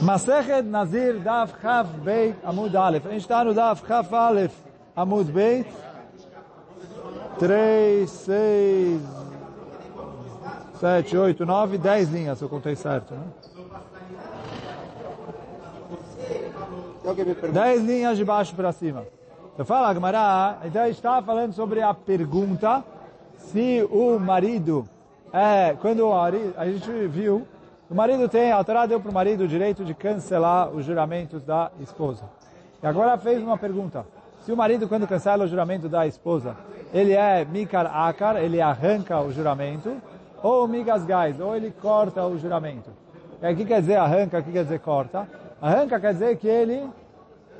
Masechet Nazir Daf Chaf Beit Amud Aleph. A gente está no Daf Chaf Aleph Amud Beit. 3, 6, 7, 8, 9, 10 linhas, se eu contei certo, né? 10 linhas de baixo para cima. Eu falo, Agmará, então estava falando sobre a pergunta se o marido, é, quando a gente viu, o marido tem, a Torá deu para o marido o direito de cancelar os juramentos da esposa. E agora fez uma pergunta. Se o marido, quando cancela o juramento da esposa, ele é mikar akar, ele arranca o juramento, ou migas gais, ou ele corta o juramento. E que quer dizer arranca, o que quer dizer corta? Arranca quer dizer que ele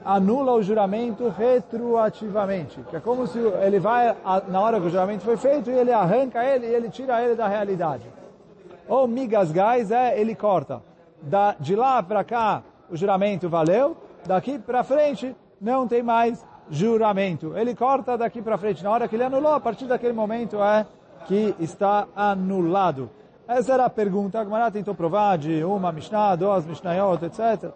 anula o juramento retroativamente. Que é como se ele vai, na hora que o juramento foi feito, e ele arranca ele e ele tira ele da realidade. Ou migas gais é, ele corta. Da, de lá para cá, o juramento valeu, daqui para frente, não tem mais juramento. Ele corta daqui para frente. Na hora que ele anulou, a partir daquele momento é que está anulado. Essa era a pergunta. A tentou provar de uma Mishnah, duas Mishnayot, etc.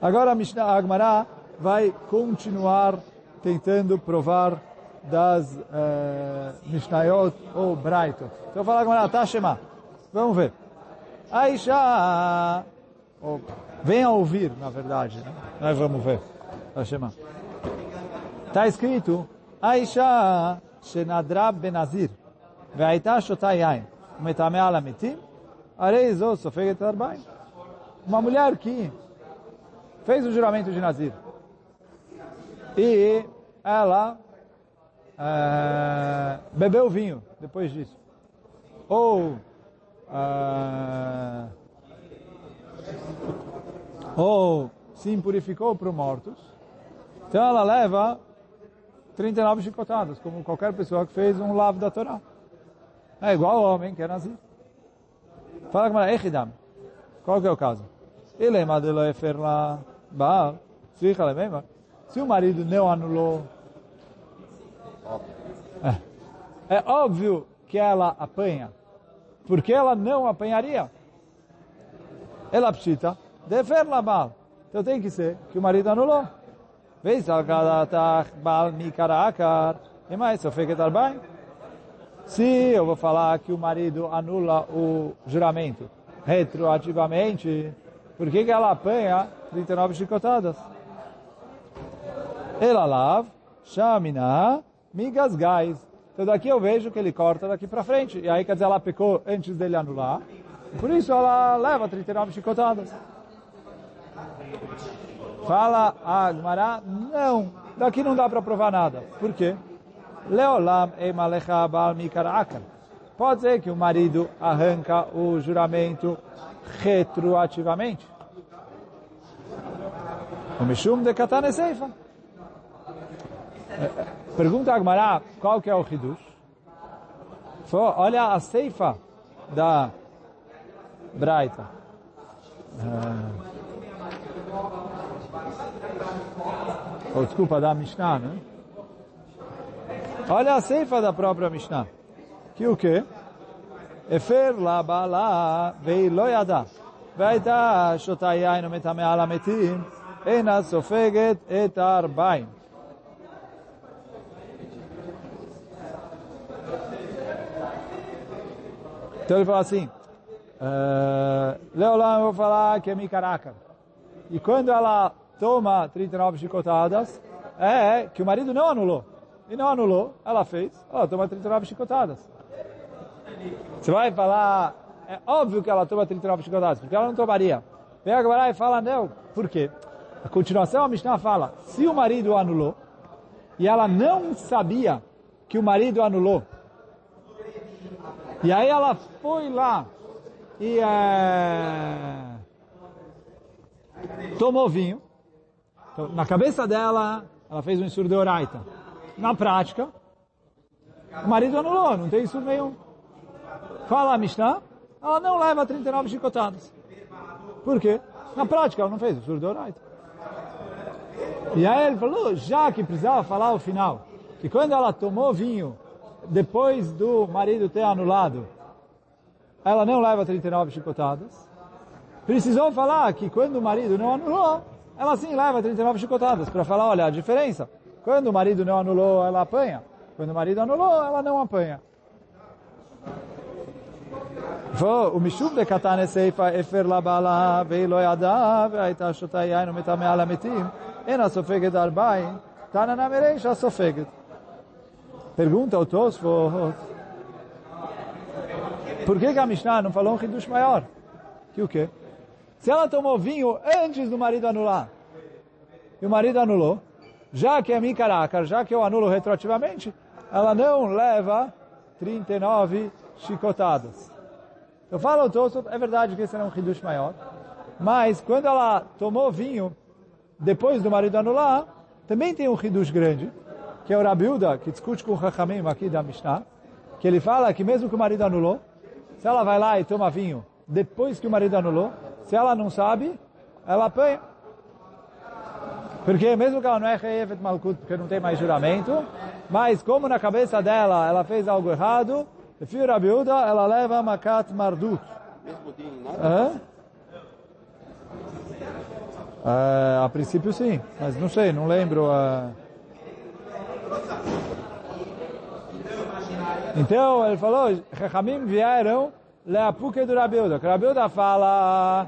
Agora a Mishnah, a vai continuar tentando provar das uh, Mishnayot ou Braitot. Então fala Gemara, tá Shema. Vamos ver. Aisha vem ou, ouvir, na verdade, né? nós vamos ver. Está escrito, Aisha Isha, Benazir, Veaita Shotayain, Metame Alamitim, Areizo Sofeget Arbaim. Uma mulher que fez o juramento de Nazir e ela é, bebeu vinho depois disso. Ou é, ou se impurificou para os mortos. Então ela leva 39 chicotadas, como qualquer pessoa que fez um lavo da Torá. É igual ao homem que é Nazir. Fala com ela, Echidam. Qual que é o caso? Ele é madelo efer lá. Baal, se o marido não anulou, é, é óbvio que ela apanha, porque ela não apanharia. Ela precisa defer la Baal. Então tem que ser que o marido anulou. Vez Baal mikarakar. E mais, só fica bem. Se eu vou falar que o marido anula o juramento retroativamente, por que, que ela apanha 39 chicotadas? Ela lav, chamina, migas gais. Então daqui eu vejo que ele corta daqui para frente. E aí quer dizer, ela pecou antes dele anular. Por isso ela leva 39 chicotadas. Fala a Agmará, não. Daqui não dá para provar nada. Por quê? Leolam emalecha bal mikarakan. Pode ser que o marido arranca o juramento retroativamente. O Mishum de Katane Seifa. Pergunta a Agmará qual que é o Hidush. Falou, olha a ceifa da Braita. Ah. Oh, desculpa, da Mishnah, né? Olha a ceifa da própria Mishnah. Que o quê? Efer la bala vei veiloyada. Vaita shotayayno metame alametim. Ena sofeget et arbaim. Então ele fala assim, uh, Leolam eu vou falar que é Mikaraca. E quando ela toma 39 chicotadas, é que o marido não anulou. E não anulou, ela fez, ela toma 39 chicotadas. Você vai falar, é óbvio que ela toma 39 chicotadas, porque ela não tomaria. Vem agora e fala, não, por quê? A continuação, a Mishnah fala, se o marido anulou, e ela não sabia que o marido anulou, e aí ela foi lá e é, tomou vinho, então, na cabeça dela, ela fez um insur de oraita. Na prática, o marido anulou, não tem isso nenhum. Fala a Mishnah, ela não leva 39 chicotadas. Por quê? Na prática ela não fez o surdo oraita. E aí ele falou, já que precisava falar o final, que quando ela tomou vinho, depois do marido ter anulado, ela não leva 39 chicotadas. Precisou falar que quando o marido não anulou, ela sim leva 39 chicotadas, para falar, olha, a diferença. Quando o marido não anulou, ela apanha. Quando o marido anulou, ela não apanha. O Mishub de Katane Seifa Efer Labala Metame Alamitim Ena Sofeget Arbaim Sofeget Pergunta o Tosfot, por que, que a Mishnah não falou um Hidush maior? Que o quê? Se ela tomou vinho antes do marido anular, e o marido anulou, já que é Mikarakar, já que eu anulo retroativamente, ela não leva 39 chicotadas. Eu falo Tosfot, é verdade que esse era um Hidush maior, mas quando ela tomou vinho depois do marido anular, também tem um Hidush grande, que é o Rabiuda, que discute com o Hachamim aqui da Mishnah, que ele fala que mesmo que o marido anulou, se ela vai lá e toma vinho depois que o marido anulou, se ela não sabe, ela apanha. Porque mesmo que ela não é Reyevet Malkut, porque não tem mais juramento, mas como na cabeça dela ela fez algo errado, Fio Rabiuda, ela leva Makat Mardut. Mesmo dia nada? É, a princípio sim, mas não sei, não lembro. Uh, Então ele falou, Rechamim vieram leapuque do Rabiuda. Que Rabiuda fala,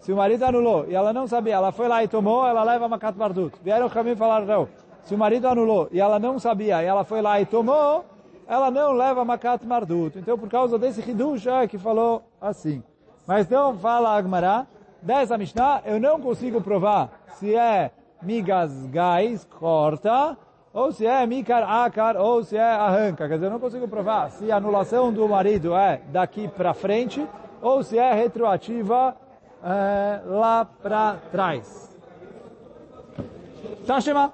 se o marido anulou e ela não sabia, ela foi lá e tomou, ela leva Makat Bardut. Vieram Rechamim falar, não, se o marido anulou e ela não sabia e ela foi lá e tomou, ela não leva Makat Mardut. Então por causa desse Hidush é que falou assim. Mas então fala Agmará, dessa Mishnah eu não consigo provar se é migas gás, corta, ou se é mikar akar, ou se é arranca. Quer dizer, eu não consigo provar se a anulação do marido é daqui para frente, ou se é retroativa é, lá para trás. Tashima.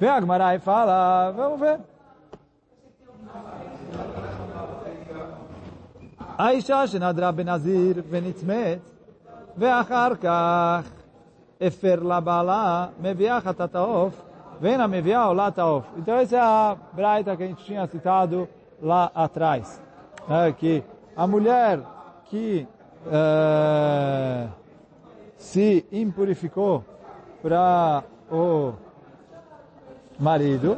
Vem a Gmará e fala, vamos ver. האישה שנדרה בנזיר ונצמת, ואחר כך הפר לבעלה, מביאה חטאת העוף vem na Meviá o Lataof. Então essa é a braita que a gente tinha citado lá atrás. Né, que a mulher que uh, se impurificou para o marido,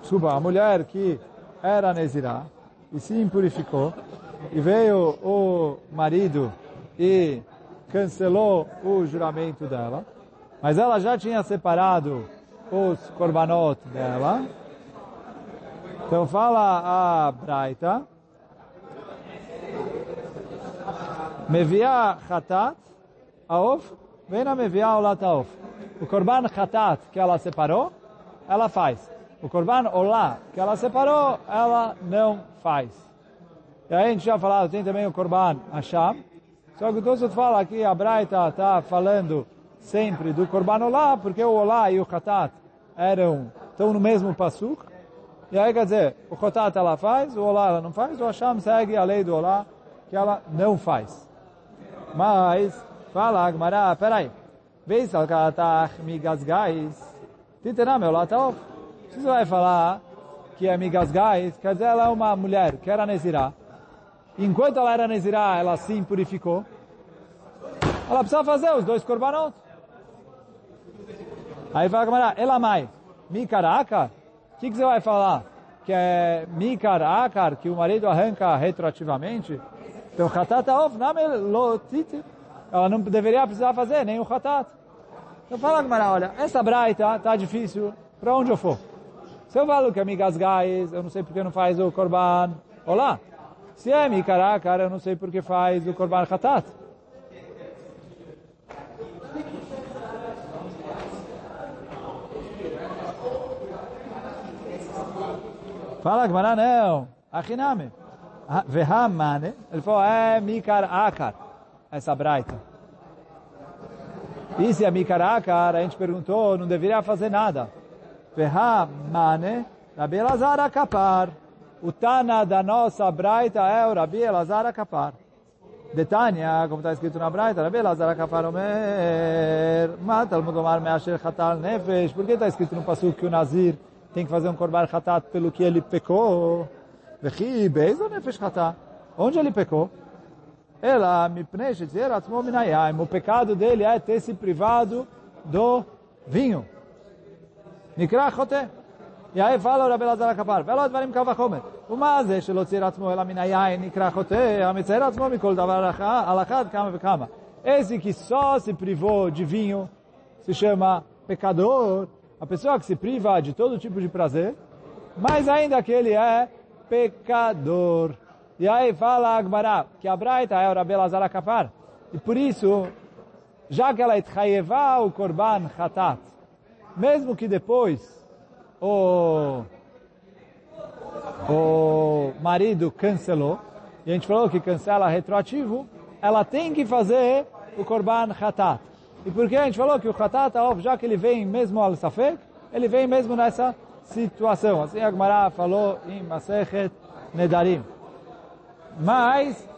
desculpa, a mulher que era Nezirá e se impurificou, e veio o marido e cancelou o juramento dela, mas ela já tinha separado os korbanot dela. Então fala a Braita. Mevia chatat, aof, vem na mevia olat aof. O korban chatat que ela separou, ela faz. O korban olá que ela separou, ela não faz. E aí a gente já falou, tem também o korban Hashem. Só que o Tosot fala aqui, a Braita está falando sempre do korban olá, porque o olá e o chatat eram, estão no mesmo passuk. E aí quer dizer, o Chotat ela faz, o Olá ela não faz, o Hashem segue a lei do Olá, que ela não faz. Mas, fala Agmará, peraí, Veis al katach migasgais, titenam Olá taof. Se você vai falar que é migasgais, quer dizer, ela é uma mulher que era Nezirá. Enquanto ela era Nezirá, ela se impurificou. Ela precisa fazer os dois korbanot. Aí vai a ela mai, mikar akar? O que, que você vai falar? Que é akar, que o marido arranca retroativamente? Então, chatat of name lotit. Ela não deveria precisar fazer nem o chatat. Então fala, Gamara, olha, essa braita tá difícil para onde eu for. Se eu falo que é migas gais, eu não sei porque não faz o korban. Olá. Se é mikarakar, eu não sei porque faz o korban chatat. Fala Gmará, não. Achiname. Vehamane. Ele falou, é Mikar Akar. Essa braita. E se é Mikar Akar, a gente perguntou, não deveria fazer nada. Vehamane. Rabi Elazar Akapar. O Tana da nossa braita é o Rabi Elazar Akapar. Detania, como está escrito na Braita, Rabi Elazar Akapar Omer, Mata al-Mudomar Measher Chatal Nefesh. Por que está escrito no Pasuk que o Nazir tem que fazer um korban hatat pelo que ele pecou. Onde ele pecou? ela me preenche o pecado dele é ter se privado do vinho. Nikra chote. E aí fala o Rabbi Lazar Akapar, ולא דברים קל וחומר. ומה זה שלא ציר עצמו אלא מן היין נקרא חוטא, המצייר עצמו מכל דבר על אחד כמה וכמה. Esse que só se privou de vinho se chama pecador. a pessoa que se priva de todo tipo de prazer, mas ainda que ele é pecador. E aí fala Agmará que a Braita é o Rabbi Lazar Akapar. E por isso, já que ela itchayevá o korban chatat, mesmo que depois o, o marido cancelou, e a gente falou que cancela retroativo, ela tem que fazer o korban chatat. E por que a gente falou que o chatat, já que ele vem mesmo al safek, ele vem mesmo nessa situação. Assim a Gemara falou em Masechet Nedarim. Mas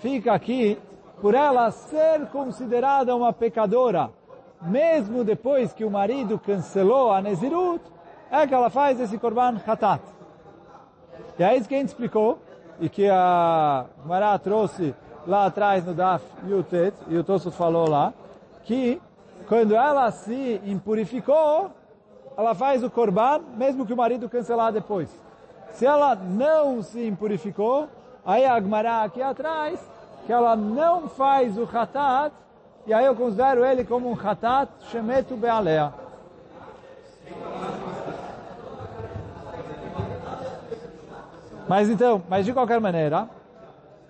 fica aqui, por ela ser considerada uma pecadora, mesmo depois que o marido cancelou a Nezirut, é que ela faz esse Korban Hatat. E é isso que a gente explicou, e que a Gemara trouxe lá atrás no Daf Yutet, e o Tosso falou lá, que quando ela se impurificou, ela faz o Korban, mesmo que o marido cancelar depois. Se ela não se impurificou, aí a Agmará aqui atrás, que ela não faz o Hatat, e aí eu considero ele como um Hatat Shemetu Bealea. Mas então, mas de qualquer maneira,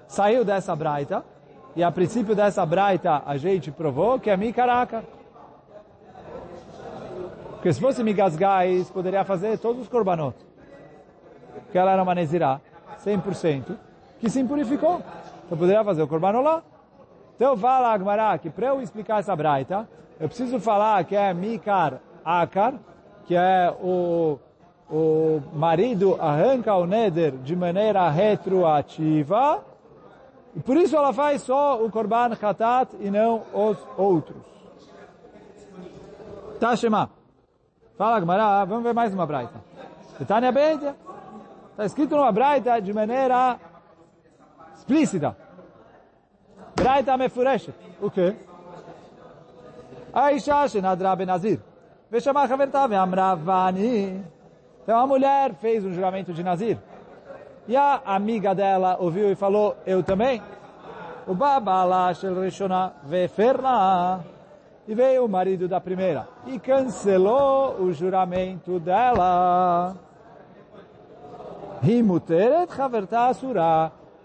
saiu dessa braita, e a princípio dessa braita a gente provou que é Mikaraka. Porque se fosse Migasgais, poderia fazer todos os korbanot. Porque ela era uma Nezirá, 100%, que se impurificou. Então poderia fazer o korbanot lá. Então fala Agmará que para eu explicar essa braita, eu preciso falar que é Mikar Akar, que é o, o marido arranca o neder de maneira retroativa, e por isso ela faz só o Korban Khatat e não os outros. Tashema. Fala, Gmará, vamos ver mais uma braita. Tânia Bedia. Está escrito numa braita de maneira explícita. Braita mefureshet. O quê? Aisha shenadra benazir. Veshama chaverta ve'amra vani. Então a mulher fez um juramento de Nazir. E a amiga dela ouviu e falou, eu também. O rishona. E veio o marido da primeira e cancelou o juramento dela.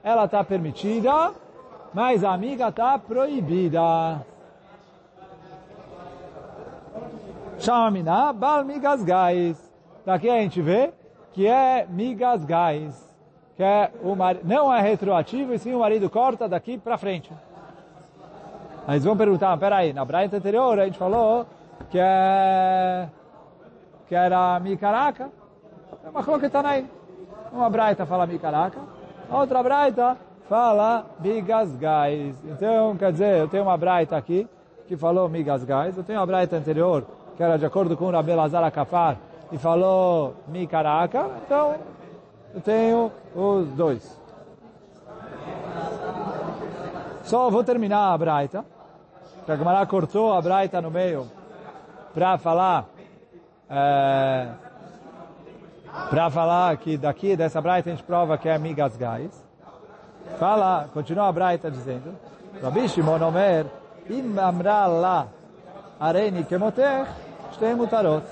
Ela está permitida, mas a amiga está proibida. Chamamina bal migas gais. Daqui a gente vê que é migas gais. Que é o mar... não é retroativo, e sim o marido corta daqui para frente. Aí vão perguntar, peraí, na braita anterior a gente falou que, é, que era Mikaraca. É uma coisa que está aí. Uma braita fala Mikaraca, a outra braita fala Migasgais. Então, quer dizer, eu tenho uma braita aqui que falou Migasgais, eu tenho uma braita anterior que era de acordo com o Rabi Lazar Akafar e falou Mikaraca, então eu tenho os dois. Só vou terminar a braita a Gemara cortou a Braita no meio para falar é, para falar que daqui dessa Braita a gente prova que é amigas gais. Fala, continua a Braita dizendo, Rabi Shimon Omer, im amra la areni kemotech, shtem mutarot.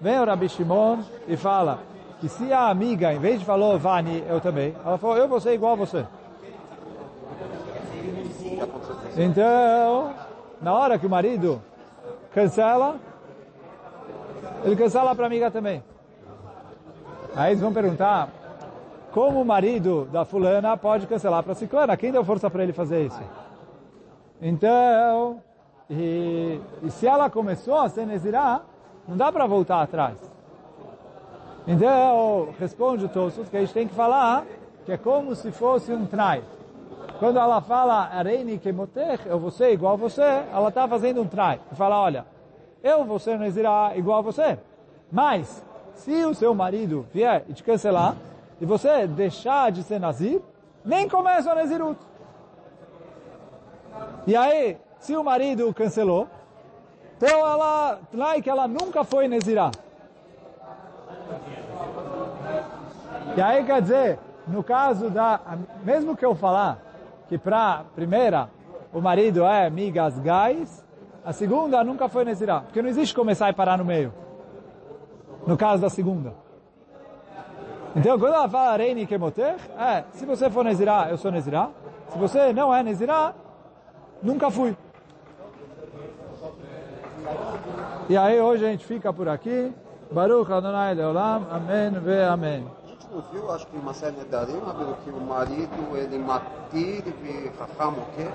Vem o Rabi Shimon e fala que se a amiga, em vez de falar Vani, eu também, ela falou, eu vou ser igual a você. Então, na hora que o marido cancela, ele cancela para a amiga também. Aí eles vão perguntar, como o marido da fulana pode cancelar para a ciclana? Quem deu força para ele fazer isso? Então, e, e se ela começou a se não dá para voltar atrás. Então, responde o Tossos que a gente tem que falar que é como se fosse um trai. Quando ela fala, Areini Kemotech, eu vou ser igual a você, ela está fazendo um trai. E fala, olha, eu vou ser Nezirah igual a você. Mas, se o seu marido vier e te cancelar, e você deixar de ser Nazir, nem começa a Nezirut. E aí, se o marido cancelou, então ela, lá que ela nunca foi Nezirah. E aí quer dizer, no caso da, mesmo que eu falar que para primeira o marido é migas gás, a segunda nunca foi Nezirah. Porque não existe começar e parar no meio. No caso da segunda. Então, quando ela fala Reini Kemoter, é, se você for Nezirah, eu sou Nezirah. Se você não é Nezirah, nunca fui. E aí hoje a gente fica por aqui. Baruch Adonai Leolam. Amém ve Amém. Não viu, acho que uma série de Darim, que o marido, ele matir e racham o quê?